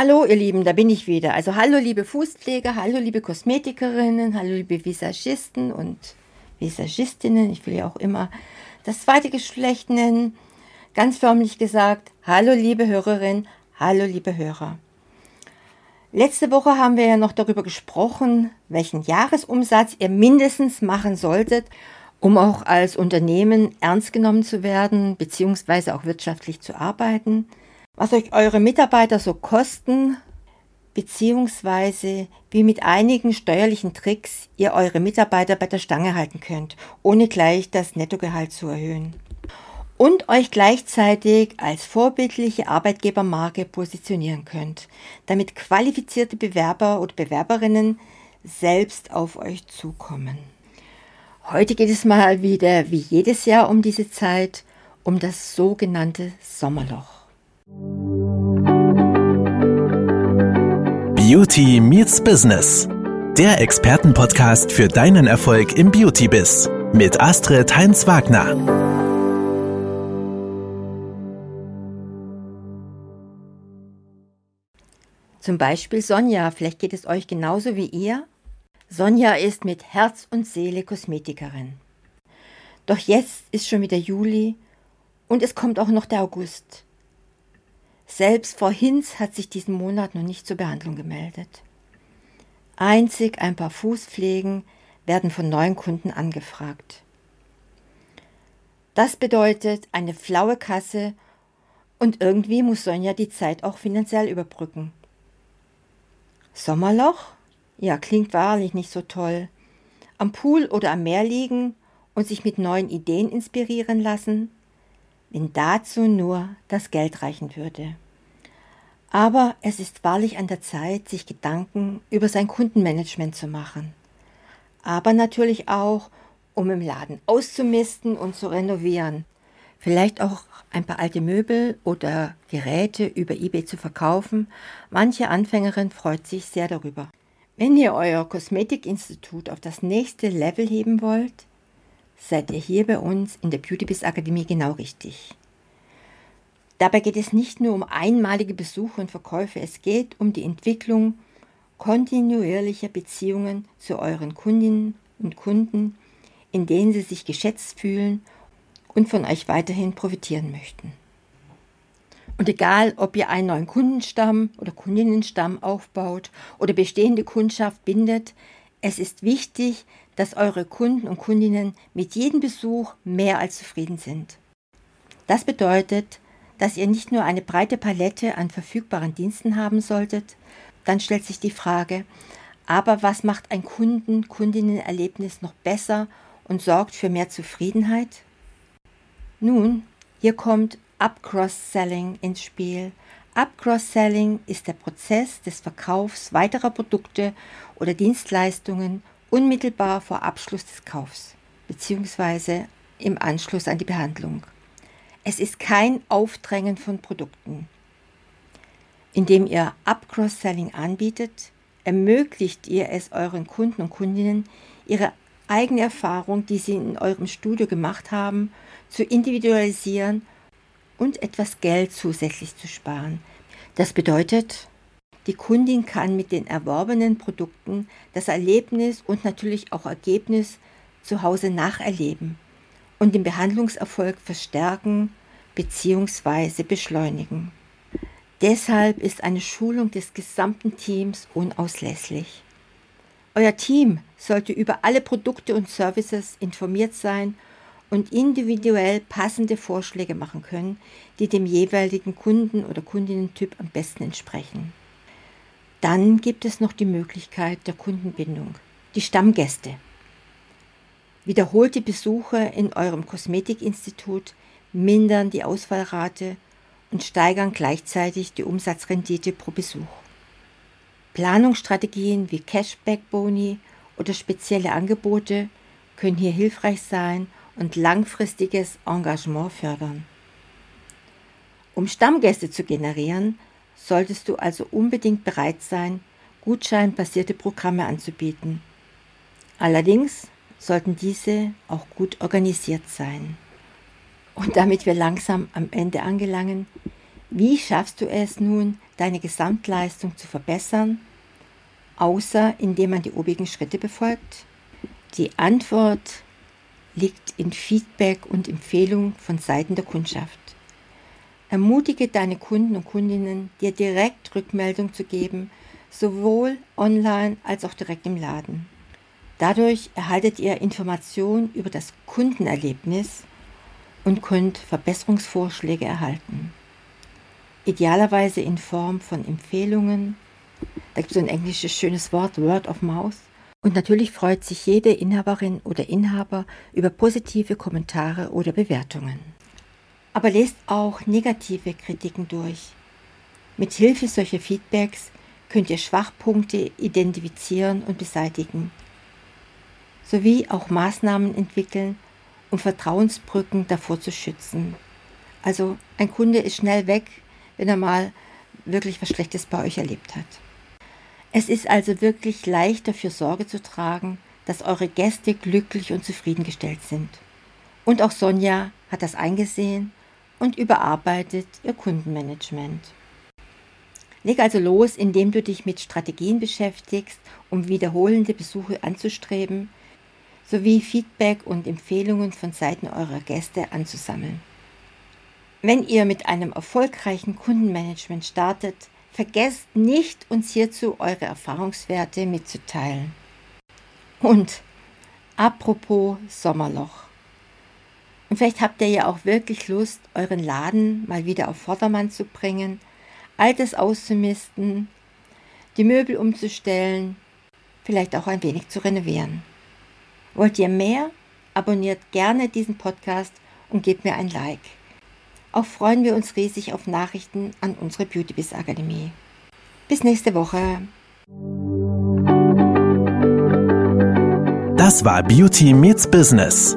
Hallo ihr Lieben, da bin ich wieder. Also hallo liebe Fußpfleger, hallo liebe Kosmetikerinnen, hallo liebe Visagisten und Visagistinnen. Ich will ja auch immer das zweite Geschlecht nennen. Ganz förmlich gesagt, hallo liebe Hörerin, hallo liebe Hörer. Letzte Woche haben wir ja noch darüber gesprochen, welchen Jahresumsatz ihr mindestens machen solltet, um auch als Unternehmen ernst genommen zu werden, beziehungsweise auch wirtschaftlich zu arbeiten was euch eure Mitarbeiter so kosten, beziehungsweise wie mit einigen steuerlichen Tricks ihr eure Mitarbeiter bei der Stange halten könnt, ohne gleich das Nettogehalt zu erhöhen. Und euch gleichzeitig als vorbildliche Arbeitgebermarke positionieren könnt, damit qualifizierte Bewerber oder Bewerberinnen selbst auf euch zukommen. Heute geht es mal wieder wie jedes Jahr um diese Zeit um das sogenannte Sommerloch. Beauty Meets Business. Der Expertenpodcast für deinen Erfolg im Beauty-Biz. Mit Astrid Heinz-Wagner. Zum Beispiel Sonja, vielleicht geht es euch genauso wie ihr. Sonja ist mit Herz und Seele Kosmetikerin. Doch jetzt ist schon wieder Juli und es kommt auch noch der August. Selbst Frau Hinz hat sich diesen Monat noch nicht zur Behandlung gemeldet. Einzig ein paar Fußpflegen werden von neuen Kunden angefragt. Das bedeutet eine flaue Kasse und irgendwie muss Sonja die Zeit auch finanziell überbrücken. Sommerloch? Ja, klingt wahrlich nicht so toll. Am Pool oder am Meer liegen und sich mit neuen Ideen inspirieren lassen? Wenn dazu nur das Geld reichen würde. Aber es ist wahrlich an der Zeit, sich Gedanken über sein Kundenmanagement zu machen. Aber natürlich auch, um im Laden auszumisten und zu renovieren. Vielleicht auch ein paar alte Möbel oder Geräte über eBay zu verkaufen. Manche Anfängerin freut sich sehr darüber. Wenn ihr euer Kosmetikinstitut auf das nächste Level heben wollt, seid ihr hier bei uns in der Beautybiz Akademie genau richtig. Dabei geht es nicht nur um einmalige Besuche und Verkäufe, es geht um die Entwicklung kontinuierlicher Beziehungen zu euren Kundinnen und Kunden, in denen sie sich geschätzt fühlen und von euch weiterhin profitieren möchten. Und egal, ob ihr einen neuen Kundenstamm oder Kundinnenstamm aufbaut oder bestehende Kundschaft bindet, es ist wichtig, dass eure Kunden und Kundinnen mit jedem Besuch mehr als zufrieden sind. Das bedeutet, dass ihr nicht nur eine breite Palette an verfügbaren Diensten haben solltet, dann stellt sich die Frage, aber was macht ein Kunden-Kundinnen-Erlebnis noch besser und sorgt für mehr Zufriedenheit? Nun, hier kommt Up-Cross-Selling ins Spiel. Up-Cross-Selling ist der Prozess des Verkaufs weiterer Produkte oder Dienstleistungen unmittelbar vor Abschluss des Kaufs bzw. im Anschluss an die Behandlung. Es ist kein Aufdrängen von Produkten. Indem ihr Up-Cross-Selling anbietet, ermöglicht ihr es euren Kunden und Kundinnen, ihre eigene Erfahrung, die sie in eurem Studio gemacht haben, zu individualisieren und etwas Geld zusätzlich zu sparen. Das bedeutet, die Kundin kann mit den erworbenen Produkten das Erlebnis und natürlich auch Ergebnis zu Hause nacherleben und den Behandlungserfolg verstärken bzw. beschleunigen. Deshalb ist eine Schulung des gesamten Teams unauslässlich. Euer Team sollte über alle Produkte und Services informiert sein und individuell passende Vorschläge machen können, die dem jeweiligen Kunden- oder Kundinnentyp am besten entsprechen. Dann gibt es noch die Möglichkeit der Kundenbindung, die Stammgäste. Wiederholte Besuche in eurem Kosmetikinstitut mindern die Ausfallrate und steigern gleichzeitig die Umsatzrendite pro Besuch. Planungsstrategien wie Cashback-Boni oder spezielle Angebote können hier hilfreich sein und langfristiges Engagement fördern. Um Stammgäste zu generieren, solltest du also unbedingt bereit sein, gutscheinbasierte Programme anzubieten. Allerdings sollten diese auch gut organisiert sein. Und damit wir langsam am Ende angelangen, wie schaffst du es nun, deine Gesamtleistung zu verbessern, außer indem man die obigen Schritte befolgt? Die Antwort liegt in Feedback und Empfehlung von Seiten der Kundschaft. Ermutige deine Kunden und Kundinnen, dir direkt Rückmeldung zu geben, sowohl online als auch direkt im Laden. Dadurch erhaltet ihr Informationen über das Kundenerlebnis und könnt Verbesserungsvorschläge erhalten. Idealerweise in Form von Empfehlungen. Da gibt es ein englisches schönes Wort, Word of Mouth. Und natürlich freut sich jede Inhaberin oder Inhaber über positive Kommentare oder Bewertungen. Aber lest auch negative Kritiken durch. Mit Hilfe solcher Feedbacks könnt ihr Schwachpunkte identifizieren und beseitigen, sowie auch Maßnahmen entwickeln, um Vertrauensbrücken davor zu schützen. Also ein Kunde ist schnell weg, wenn er mal wirklich was Schlechtes bei euch erlebt hat. Es ist also wirklich leicht dafür Sorge zu tragen, dass eure Gäste glücklich und zufriedengestellt sind. Und auch Sonja hat das eingesehen und überarbeitet ihr Kundenmanagement. Leg also los, indem du dich mit Strategien beschäftigst, um wiederholende Besuche anzustreben, sowie Feedback und Empfehlungen von Seiten eurer Gäste anzusammeln. Wenn ihr mit einem erfolgreichen Kundenmanagement startet, vergesst nicht, uns hierzu eure Erfahrungswerte mitzuteilen. Und apropos Sommerloch. Und vielleicht habt ihr ja auch wirklich Lust, euren Laden mal wieder auf Vordermann zu bringen, Altes auszumisten, die Möbel umzustellen, vielleicht auch ein wenig zu renovieren. Wollt ihr mehr? Abonniert gerne diesen Podcast und gebt mir ein Like. Auch freuen wir uns riesig auf Nachrichten an unsere Beautybiz Akademie. Bis nächste Woche. Das war Beauty Meets Business,